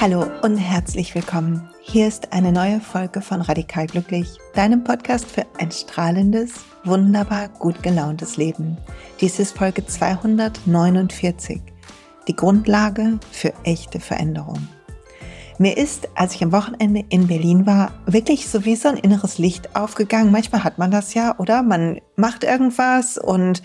Hallo und herzlich willkommen. Hier ist eine neue Folge von Radikal Glücklich, deinem Podcast für ein strahlendes, wunderbar gut gelauntes Leben. Dies ist Folge 249, die Grundlage für echte Veränderung. Mir ist, als ich am Wochenende in Berlin war, wirklich so wie so ein inneres Licht aufgegangen. Manchmal hat man das ja, oder? Man macht irgendwas und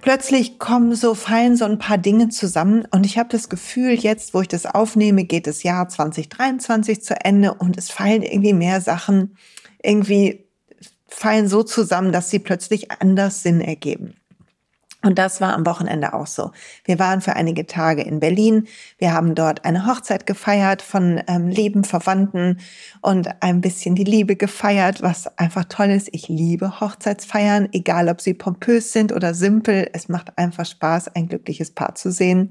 plötzlich kommen so, fallen so ein paar Dinge zusammen und ich habe das Gefühl, jetzt, wo ich das aufnehme, geht das Jahr 2023 zu Ende und es fallen irgendwie mehr Sachen, irgendwie fallen so zusammen, dass sie plötzlich anders Sinn ergeben. Und das war am Wochenende auch so. Wir waren für einige Tage in Berlin. Wir haben dort eine Hochzeit gefeiert von ähm, lieben Verwandten und ein bisschen die Liebe gefeiert, was einfach toll ist. Ich liebe Hochzeitsfeiern, egal ob sie pompös sind oder simpel. Es macht einfach Spaß, ein glückliches Paar zu sehen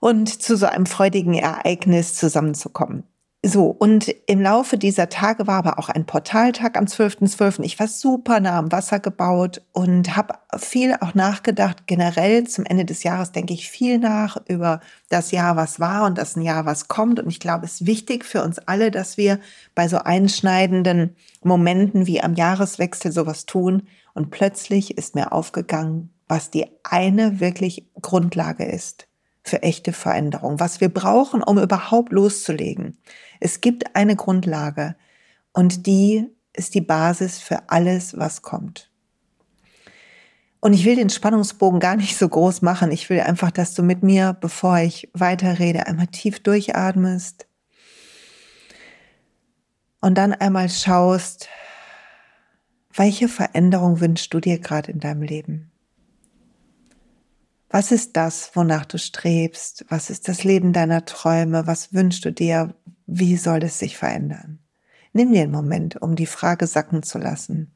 und zu so einem freudigen Ereignis zusammenzukommen. So, und im Laufe dieser Tage war aber auch ein Portaltag am 12.12. .12. Ich war super nah am Wasser gebaut und habe viel auch nachgedacht. Generell zum Ende des Jahres denke ich viel nach über das Jahr, was war und das Jahr, was kommt. Und ich glaube, es ist wichtig für uns alle, dass wir bei so einschneidenden Momenten wie am Jahreswechsel sowas tun. Und plötzlich ist mir aufgegangen, was die eine wirklich Grundlage ist für echte Veränderung, was wir brauchen, um überhaupt loszulegen. Es gibt eine Grundlage und die ist die Basis für alles, was kommt. Und ich will den Spannungsbogen gar nicht so groß machen. Ich will einfach, dass du mit mir, bevor ich weiterrede, einmal tief durchatmest und dann einmal schaust, welche Veränderung wünschst du dir gerade in deinem Leben? Was ist das, wonach du strebst? Was ist das Leben deiner Träume? Was wünschst du dir? Wie soll es sich verändern? Nimm dir einen Moment, um die Frage sacken zu lassen.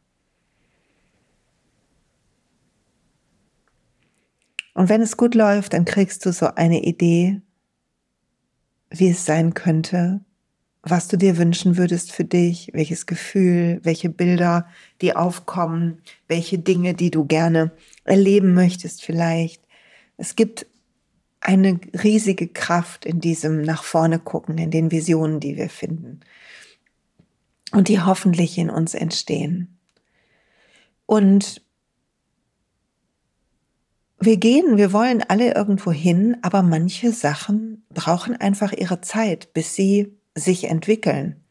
Und wenn es gut läuft, dann kriegst du so eine Idee, wie es sein könnte, was du dir wünschen würdest für dich, welches Gefühl, welche Bilder, die aufkommen, welche Dinge, die du gerne erleben möchtest vielleicht. Es gibt eine riesige Kraft in diesem nach vorne gucken, in den Visionen, die wir finden und die hoffentlich in uns entstehen. Und wir gehen, wir wollen alle irgendwo hin, aber manche Sachen brauchen einfach ihre Zeit, bis sie sich entwickeln.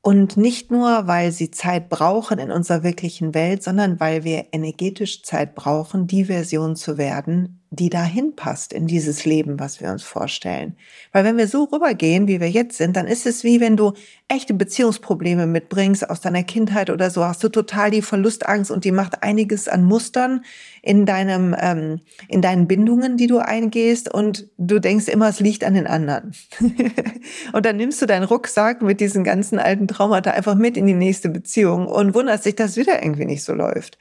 Und nicht nur, weil sie Zeit brauchen in unserer wirklichen Welt, sondern weil wir energetisch Zeit brauchen, die Version zu werden, die dahin passt in dieses Leben, was wir uns vorstellen. Weil wenn wir so rübergehen, wie wir jetzt sind, dann ist es wie wenn du echte Beziehungsprobleme mitbringst aus deiner Kindheit oder so, hast du total die Verlustangst und die macht einiges an Mustern in deinem, ähm, in deinen Bindungen, die du eingehst und du denkst immer, es liegt an den anderen. und dann nimmst du deinen Rucksack mit diesen ganzen alten Traumata einfach mit in die nächste Beziehung und wunderst dich, dass wieder irgendwie nicht so läuft.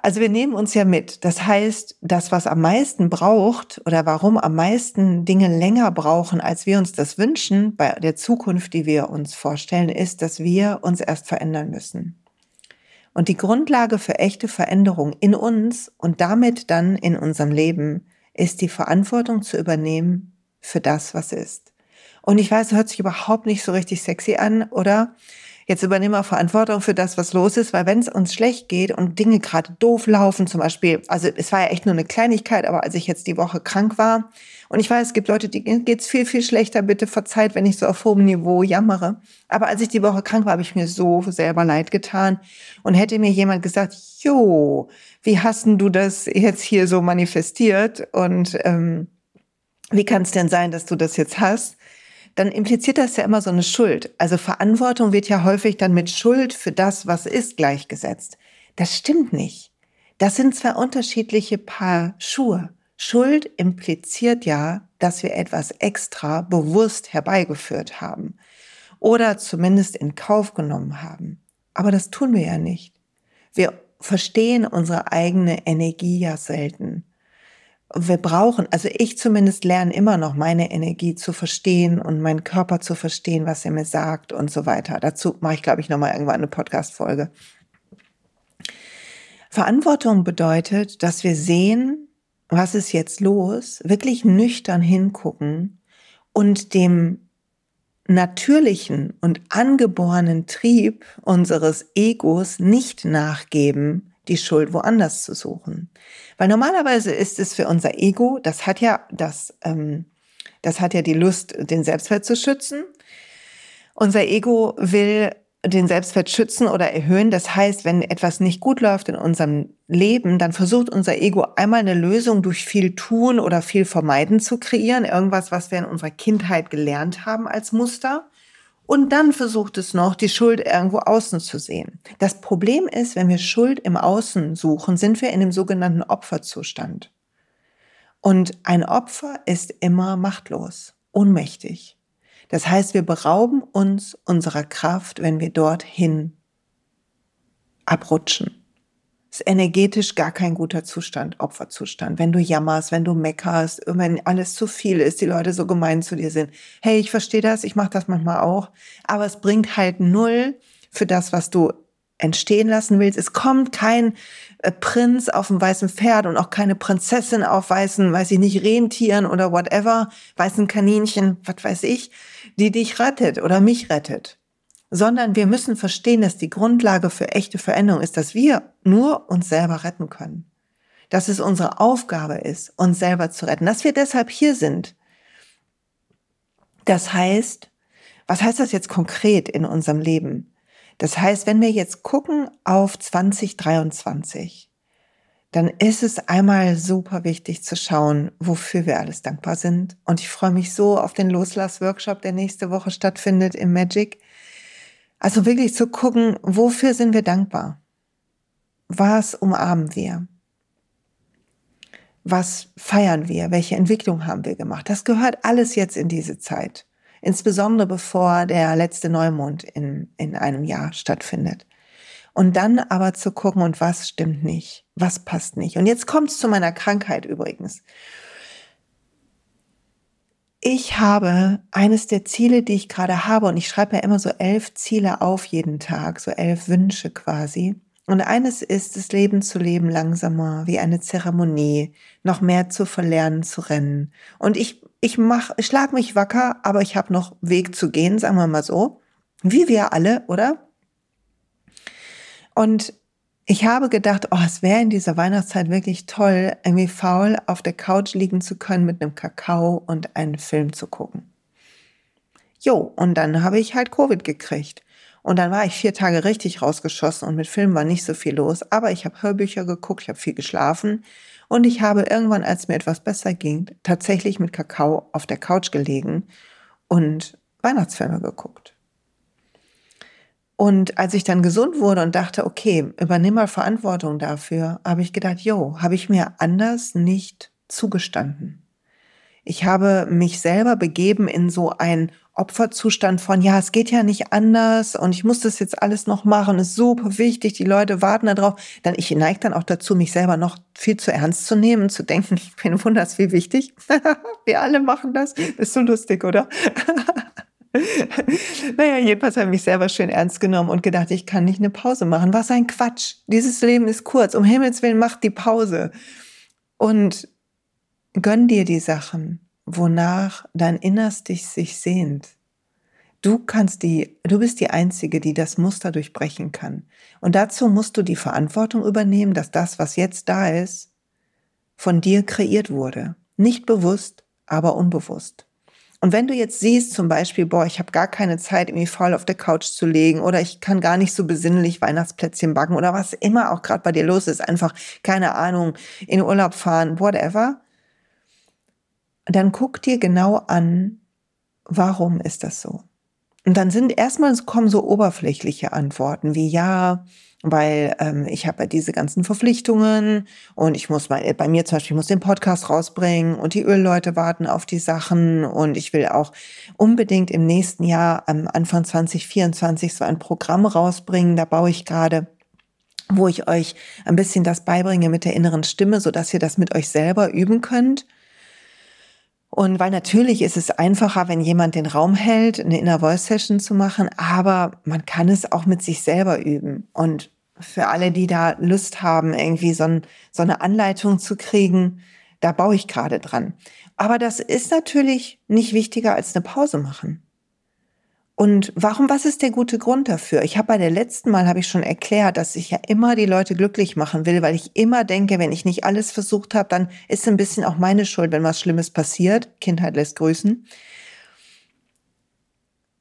Also wir nehmen uns ja mit. Das heißt, das, was am meisten braucht oder warum am meisten Dinge länger brauchen, als wir uns das wünschen, bei der Zukunft, die wir uns vorstellen, ist, dass wir uns erst verändern müssen. Und die Grundlage für echte Veränderung in uns und damit dann in unserem Leben ist die Verantwortung zu übernehmen für das, was ist. Und ich weiß, hört sich überhaupt nicht so richtig sexy an, oder? Jetzt übernehmen wir Verantwortung für das, was los ist, weil wenn es uns schlecht geht und Dinge gerade doof laufen, zum Beispiel, also es war ja echt nur eine Kleinigkeit, aber als ich jetzt die Woche krank war und ich weiß, es gibt Leute, die geht's viel, viel schlechter, bitte verzeiht, wenn ich so auf hohem Niveau jammere. Aber als ich die Woche krank war, habe ich mir so selber leid getan und hätte mir jemand gesagt, jo, wie hast denn du das jetzt hier so manifestiert und ähm, wie kann es denn sein, dass du das jetzt hast? Dann impliziert das ja immer so eine Schuld. Also Verantwortung wird ja häufig dann mit Schuld für das, was ist, gleichgesetzt. Das stimmt nicht. Das sind zwei unterschiedliche Paar Schuhe. Schuld impliziert ja, dass wir etwas extra bewusst herbeigeführt haben oder zumindest in Kauf genommen haben. Aber das tun wir ja nicht. Wir verstehen unsere eigene Energie ja selten. Wir brauchen, also ich zumindest lerne immer noch meine Energie zu verstehen und meinen Körper zu verstehen, was er mir sagt und so weiter. Dazu mache ich, glaube ich, nochmal irgendwann eine Podcast-Folge. Verantwortung bedeutet, dass wir sehen, was ist jetzt los, wirklich nüchtern hingucken und dem natürlichen und angeborenen Trieb unseres Egos nicht nachgeben, die Schuld woanders zu suchen. Weil normalerweise ist es für unser Ego, das hat ja das, ähm, das hat ja die Lust, den Selbstwert zu schützen. Unser Ego will den Selbstwert schützen oder erhöhen. Das heißt, wenn etwas nicht gut läuft in unserem Leben, dann versucht unser Ego einmal eine Lösung durch viel tun oder viel vermeiden zu kreieren. Irgendwas, was wir in unserer Kindheit gelernt haben als Muster. Und dann versucht es noch, die Schuld irgendwo außen zu sehen. Das Problem ist, wenn wir Schuld im Außen suchen, sind wir in dem sogenannten Opferzustand. Und ein Opfer ist immer machtlos, ohnmächtig. Das heißt, wir berauben uns unserer Kraft, wenn wir dorthin abrutschen ist energetisch gar kein guter Zustand, Opferzustand. Wenn du jammerst, wenn du meckerst, wenn alles zu viel ist, die Leute so gemein zu dir sind. Hey, ich verstehe das, ich mache das manchmal auch, aber es bringt halt null für das, was du entstehen lassen willst. Es kommt kein äh, Prinz auf dem weißen Pferd und auch keine Prinzessin auf weißen, weiß ich nicht, Rentieren oder whatever, weißen Kaninchen, was weiß ich, die dich rettet oder mich rettet sondern wir müssen verstehen, dass die Grundlage für echte Veränderung ist, dass wir nur uns selber retten können. Dass es unsere Aufgabe ist, uns selber zu retten, dass wir deshalb hier sind. Das heißt, was heißt das jetzt konkret in unserem Leben? Das heißt, wenn wir jetzt gucken auf 2023, dann ist es einmal super wichtig zu schauen, wofür wir alles dankbar sind. Und ich freue mich so auf den Loslass-Workshop, der nächste Woche stattfindet im Magic. Also wirklich zu gucken, wofür sind wir dankbar? Was umarmen wir? Was feiern wir? Welche Entwicklung haben wir gemacht? Das gehört alles jetzt in diese Zeit. Insbesondere bevor der letzte Neumond in, in einem Jahr stattfindet. Und dann aber zu gucken, und was stimmt nicht? Was passt nicht? Und jetzt kommt es zu meiner Krankheit übrigens. Ich habe eines der Ziele, die ich gerade habe, und ich schreibe ja immer so elf Ziele auf jeden Tag, so elf Wünsche quasi. Und eines ist, das Leben zu leben langsamer, wie eine Zeremonie, noch mehr zu verlernen, zu rennen. Und ich, ich mach, ich schlag mich wacker, aber ich habe noch Weg zu gehen, sagen wir mal so. Wie wir alle, oder? Und ich habe gedacht, oh, es wäre in dieser Weihnachtszeit wirklich toll, irgendwie faul auf der Couch liegen zu können mit einem Kakao und einen Film zu gucken. Jo, und dann habe ich halt Covid gekriegt. Und dann war ich vier Tage richtig rausgeschossen und mit Film war nicht so viel los. Aber ich habe Hörbücher geguckt, ich habe viel geschlafen und ich habe irgendwann, als mir etwas besser ging, tatsächlich mit Kakao auf der Couch gelegen und Weihnachtsfilme geguckt. Und als ich dann gesund wurde und dachte, okay, übernimm mal Verantwortung dafür, habe ich gedacht, jo, habe ich mir anders nicht zugestanden. Ich habe mich selber begeben in so einen Opferzustand von, ja, es geht ja nicht anders und ich muss das jetzt alles noch machen, ist super wichtig, die Leute warten darauf. Dann ich neige dann auch dazu, mich selber noch viel zu ernst zu nehmen, zu denken, ich bin wunders wie wichtig. Wir alle machen das. Ist so lustig, oder? naja, jedenfalls habe ich mich selber schön ernst genommen und gedacht, ich kann nicht eine Pause machen. Was ein Quatsch. Dieses Leben ist kurz. Um Himmels Willen, mach die Pause. Und gönn dir die Sachen, wonach dein Innerstes sich sehnt. Du kannst die, du bist die Einzige, die das Muster durchbrechen kann. Und dazu musst du die Verantwortung übernehmen, dass das, was jetzt da ist, von dir kreiert wurde. Nicht bewusst, aber unbewusst. Und wenn du jetzt siehst zum Beispiel, boah, ich habe gar keine Zeit, irgendwie faul auf der Couch zu legen oder ich kann gar nicht so besinnlich Weihnachtsplätzchen backen oder was immer auch gerade bei dir los ist, einfach, keine Ahnung, in Urlaub fahren, whatever, dann guck dir genau an, warum ist das so? Und dann sind erstmal kommen so oberflächliche Antworten wie ja, weil ähm, ich habe ja diese ganzen Verpflichtungen und ich muss mal, bei mir zum Beispiel, ich muss den Podcast rausbringen und die Ölleute warten auf die Sachen und ich will auch unbedingt im nächsten Jahr, am Anfang 2024, so ein Programm rausbringen. Da baue ich gerade wo ich euch ein bisschen das beibringe mit der inneren Stimme, so dass ihr das mit euch selber üben könnt. Und weil natürlich ist es einfacher, wenn jemand den Raum hält, eine Inner Voice Session zu machen, aber man kann es auch mit sich selber üben. Und für alle, die da Lust haben, irgendwie so, ein, so eine Anleitung zu kriegen, da baue ich gerade dran. Aber das ist natürlich nicht wichtiger als eine Pause machen. Und warum, was ist der gute Grund dafür? Ich habe bei der letzten Mal, habe ich schon erklärt, dass ich ja immer die Leute glücklich machen will, weil ich immer denke, wenn ich nicht alles versucht habe, dann ist ein bisschen auch meine Schuld, wenn was Schlimmes passiert. Kindheit lässt grüßen.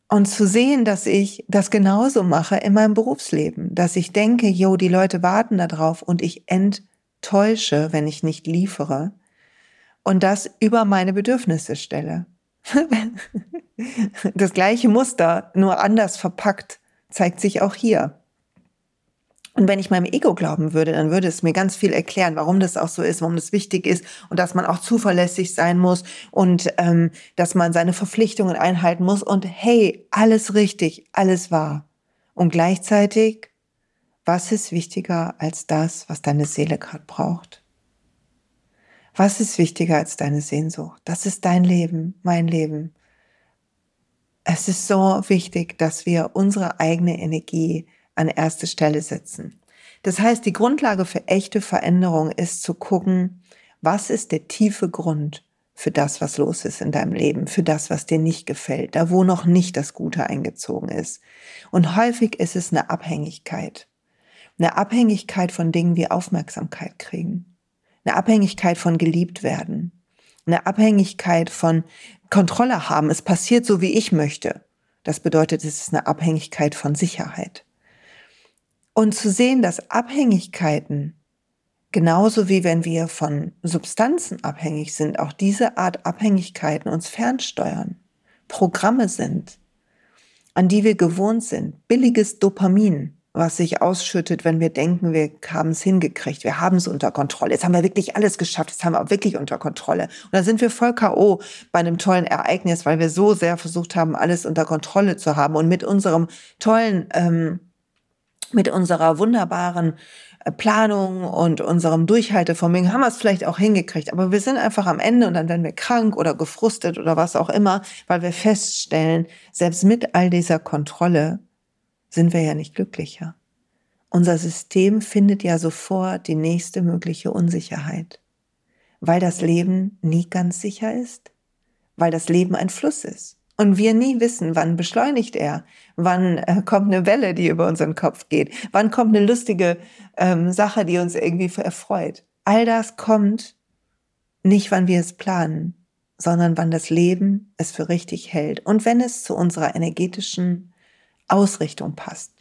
Und zu sehen, dass ich das genauso mache in meinem Berufsleben, dass ich denke, jo, die Leute warten darauf und ich enttäusche, wenn ich nicht liefere und das über meine Bedürfnisse stelle. das gleiche Muster, nur anders verpackt, zeigt sich auch hier. Und wenn ich meinem Ego glauben würde, dann würde es mir ganz viel erklären, warum das auch so ist, warum das wichtig ist und dass man auch zuverlässig sein muss und ähm, dass man seine Verpflichtungen einhalten muss und hey, alles richtig, alles wahr. Und gleichzeitig, was ist wichtiger als das, was deine Seele gerade braucht? Was ist wichtiger als deine Sehnsucht? Das ist dein Leben, mein Leben. Es ist so wichtig, dass wir unsere eigene Energie an erste Stelle setzen. Das heißt, die Grundlage für echte Veränderung ist zu gucken, was ist der tiefe Grund für das, was los ist in deinem Leben, für das, was dir nicht gefällt, da wo noch nicht das Gute eingezogen ist. Und häufig ist es eine Abhängigkeit. Eine Abhängigkeit von Dingen wie Aufmerksamkeit kriegen eine Abhängigkeit von geliebt werden, eine Abhängigkeit von Kontrolle haben. Es passiert so, wie ich möchte. Das bedeutet, es ist eine Abhängigkeit von Sicherheit. Und zu sehen, dass Abhängigkeiten, genauso wie wenn wir von Substanzen abhängig sind, auch diese Art Abhängigkeiten uns fernsteuern, Programme sind, an die wir gewohnt sind, billiges Dopamin, was sich ausschüttet, wenn wir denken, wir haben es hingekriegt, wir haben es unter Kontrolle. Jetzt haben wir wirklich alles geschafft, jetzt haben wir auch wirklich unter Kontrolle. Und dann sind wir voll K.O. bei einem tollen Ereignis, weil wir so sehr versucht haben, alles unter Kontrolle zu haben. Und mit unserem tollen, ähm, mit unserer wunderbaren äh, Planung und unserem Durchhaltevermögen haben wir es vielleicht auch hingekriegt. Aber wir sind einfach am Ende und dann werden wir krank oder gefrustet oder was auch immer, weil wir feststellen, selbst mit all dieser Kontrolle sind wir ja nicht glücklicher. Unser System findet ja sofort die nächste mögliche Unsicherheit, weil das Leben nie ganz sicher ist, weil das Leben ein Fluss ist? Und wir nie wissen, wann beschleunigt er, wann äh, kommt eine Welle, die über unseren Kopf geht, wann kommt eine lustige ähm, Sache, die uns irgendwie erfreut. All das kommt nicht, wann wir es planen, sondern wann das Leben es für richtig hält. Und wenn es zu unserer energetischen Ausrichtung passt.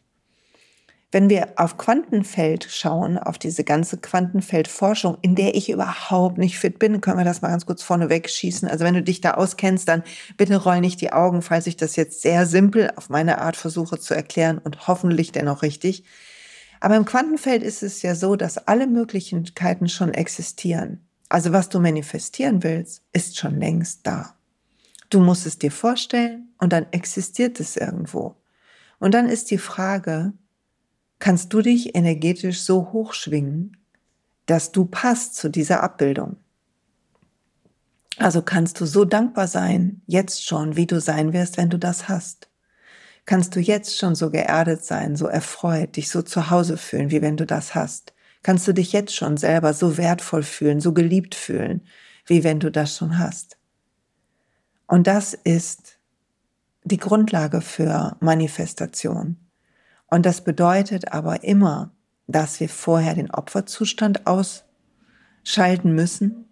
Wenn wir auf Quantenfeld schauen, auf diese ganze Quantenfeldforschung, in der ich überhaupt nicht fit bin, können wir das mal ganz kurz vorne wegschießen. Also wenn du dich da auskennst, dann bitte roll nicht die Augen, falls ich das jetzt sehr simpel auf meine Art versuche zu erklären und hoffentlich dennoch richtig. Aber im Quantenfeld ist es ja so, dass alle Möglichkeiten schon existieren. Also was du manifestieren willst, ist schon längst da. Du musst es dir vorstellen und dann existiert es irgendwo. Und dann ist die Frage, kannst du dich energetisch so hochschwingen, dass du passt zu dieser Abbildung? Also kannst du so dankbar sein, jetzt schon, wie du sein wirst, wenn du das hast. Kannst du jetzt schon so geerdet sein, so erfreut, dich so zu Hause fühlen, wie wenn du das hast. Kannst du dich jetzt schon selber so wertvoll fühlen, so geliebt fühlen, wie wenn du das schon hast. Und das ist die Grundlage für Manifestation. Und das bedeutet aber immer, dass wir vorher den Opferzustand ausschalten müssen.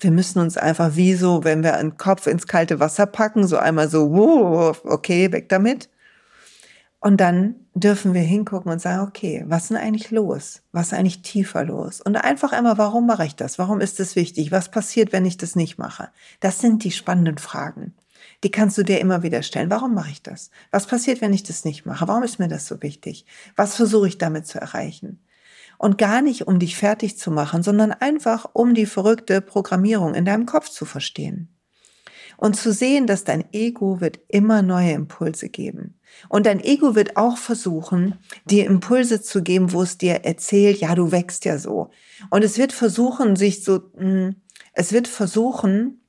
Wir müssen uns einfach wie so, wenn wir einen Kopf ins kalte Wasser packen, so einmal so, okay, weg damit. Und dann dürfen wir hingucken und sagen, okay, was ist denn eigentlich los? Was ist eigentlich tiefer los? Und einfach einmal, warum mache ich das? Warum ist das wichtig? Was passiert, wenn ich das nicht mache? Das sind die spannenden Fragen die kannst du dir immer wieder stellen. Warum mache ich das? Was passiert, wenn ich das nicht mache? Warum ist mir das so wichtig? Was versuche ich damit zu erreichen? Und gar nicht, um dich fertig zu machen, sondern einfach, um die verrückte Programmierung in deinem Kopf zu verstehen. Und zu sehen, dass dein Ego wird immer neue Impulse geben. Und dein Ego wird auch versuchen, dir Impulse zu geben, wo es dir erzählt, ja, du wächst ja so. Und es wird versuchen, sich so, hm, es wird versuchen,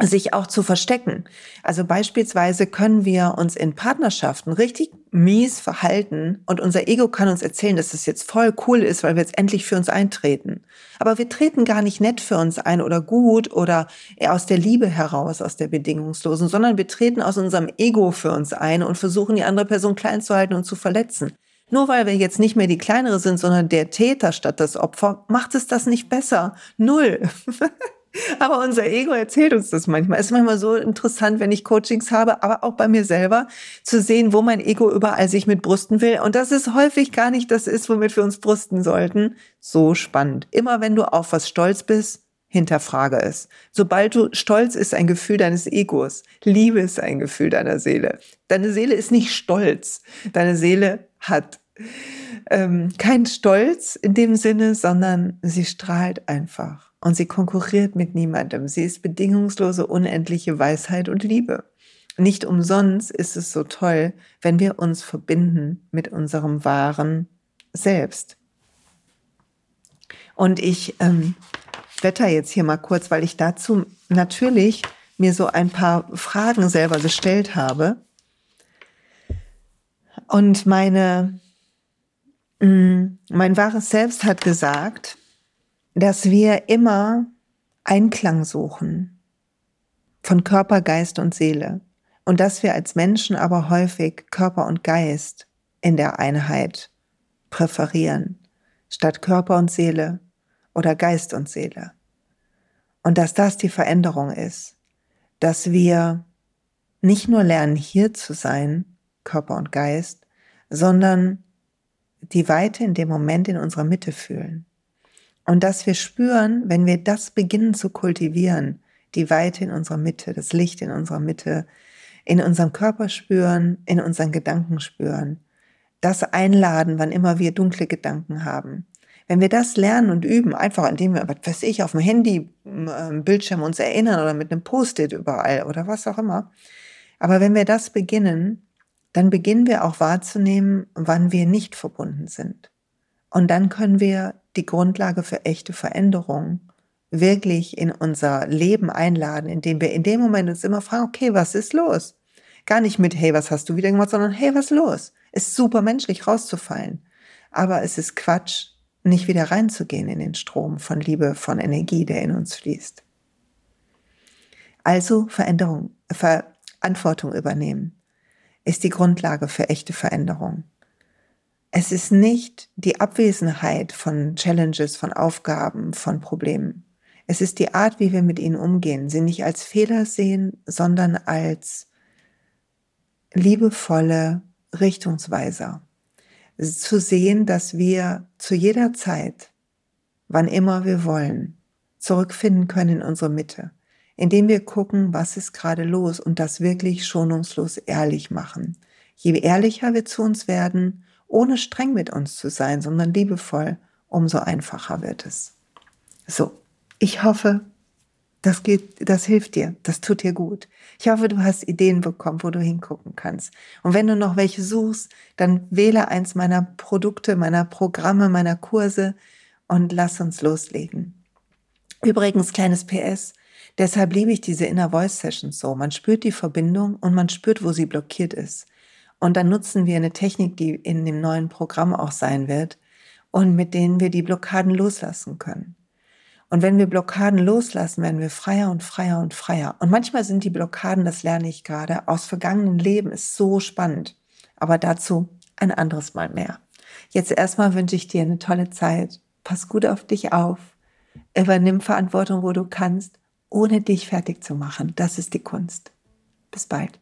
sich auch zu verstecken. Also beispielsweise können wir uns in Partnerschaften richtig mies verhalten und unser Ego kann uns erzählen, dass es jetzt voll cool ist, weil wir jetzt endlich für uns eintreten. Aber wir treten gar nicht nett für uns ein oder gut oder aus der Liebe heraus, aus der bedingungslosen, sondern wir treten aus unserem Ego für uns ein und versuchen die andere Person klein zu halten und zu verletzen. Nur weil wir jetzt nicht mehr die kleinere sind, sondern der Täter statt das Opfer, macht es das nicht besser. Null. Aber unser Ego erzählt uns das manchmal. Es ist manchmal so interessant, wenn ich Coachings habe, aber auch bei mir selber, zu sehen, wo mein Ego überall sich mit brüsten will. Und das ist häufig gar nicht das ist, womit wir uns brüsten sollten. So spannend. Immer wenn du auf was stolz bist, hinterfrage es. Sobald du stolz ist ein Gefühl deines Egos, Liebe ist ein Gefühl deiner Seele. Deine Seele ist nicht stolz. Deine Seele hat ähm, keinen Stolz in dem Sinne, sondern sie strahlt einfach. Und sie konkurriert mit niemandem. Sie ist bedingungslose, unendliche Weisheit und Liebe. Nicht umsonst ist es so toll, wenn wir uns verbinden mit unserem wahren Selbst. Und ich ähm, wetter jetzt hier mal kurz, weil ich dazu natürlich mir so ein paar Fragen selber gestellt habe. Und meine, mh, mm, mein wahres Selbst hat gesagt, dass wir immer Einklang suchen von Körper, Geist und Seele und dass wir als Menschen aber häufig Körper und Geist in der Einheit präferieren, statt Körper und Seele oder Geist und Seele. Und dass das die Veränderung ist, dass wir nicht nur lernen, hier zu sein, Körper und Geist, sondern die Weite in dem Moment in unserer Mitte fühlen. Und dass wir spüren, wenn wir das beginnen zu kultivieren, die Weite in unserer Mitte, das Licht in unserer Mitte, in unserem Körper spüren, in unseren Gedanken spüren, das einladen, wann immer wir dunkle Gedanken haben. Wenn wir das lernen und üben, einfach indem wir, was weiß ich, auf dem Handy, ähm, Bildschirm uns erinnern oder mit einem Post-it überall oder was auch immer. Aber wenn wir das beginnen, dann beginnen wir auch wahrzunehmen, wann wir nicht verbunden sind. Und dann können wir die Grundlage für echte Veränderung wirklich in unser Leben einladen, indem wir in dem Moment uns immer fragen, okay, was ist los? Gar nicht mit, hey, was hast du wieder gemacht, sondern hey, was ist los? Ist super menschlich rauszufallen. Aber es ist Quatsch, nicht wieder reinzugehen in den Strom von Liebe, von Energie, der in uns fließt. Also Veränderung, Verantwortung übernehmen ist die Grundlage für echte Veränderung. Es ist nicht die Abwesenheit von Challenges, von Aufgaben, von Problemen. Es ist die Art, wie wir mit ihnen umgehen, sie nicht als Fehler sehen, sondern als liebevolle Richtungsweiser. Zu sehen, dass wir zu jeder Zeit, wann immer wir wollen, zurückfinden können in unsere Mitte, indem wir gucken, was ist gerade los und das wirklich schonungslos ehrlich machen. Je ehrlicher wir zu uns werden, ohne streng mit uns zu sein, sondern liebevoll, umso einfacher wird es. So, ich hoffe, das geht, das hilft dir, das tut dir gut. Ich hoffe, du hast Ideen bekommen, wo du hingucken kannst. Und wenn du noch welche suchst, dann wähle eins meiner Produkte, meiner Programme, meiner Kurse und lass uns loslegen. Übrigens, kleines PS. Deshalb liebe ich diese Inner Voice Sessions so. Man spürt die Verbindung und man spürt, wo sie blockiert ist. Und dann nutzen wir eine Technik, die in dem neuen Programm auch sein wird und mit denen wir die Blockaden loslassen können. Und wenn wir Blockaden loslassen, werden wir freier und freier und freier. Und manchmal sind die Blockaden, das lerne ich gerade, aus vergangenen Leben, ist so spannend. Aber dazu ein anderes Mal mehr. Jetzt erstmal wünsche ich dir eine tolle Zeit. Pass gut auf dich auf. Übernimm Verantwortung, wo du kannst, ohne dich fertig zu machen. Das ist die Kunst. Bis bald.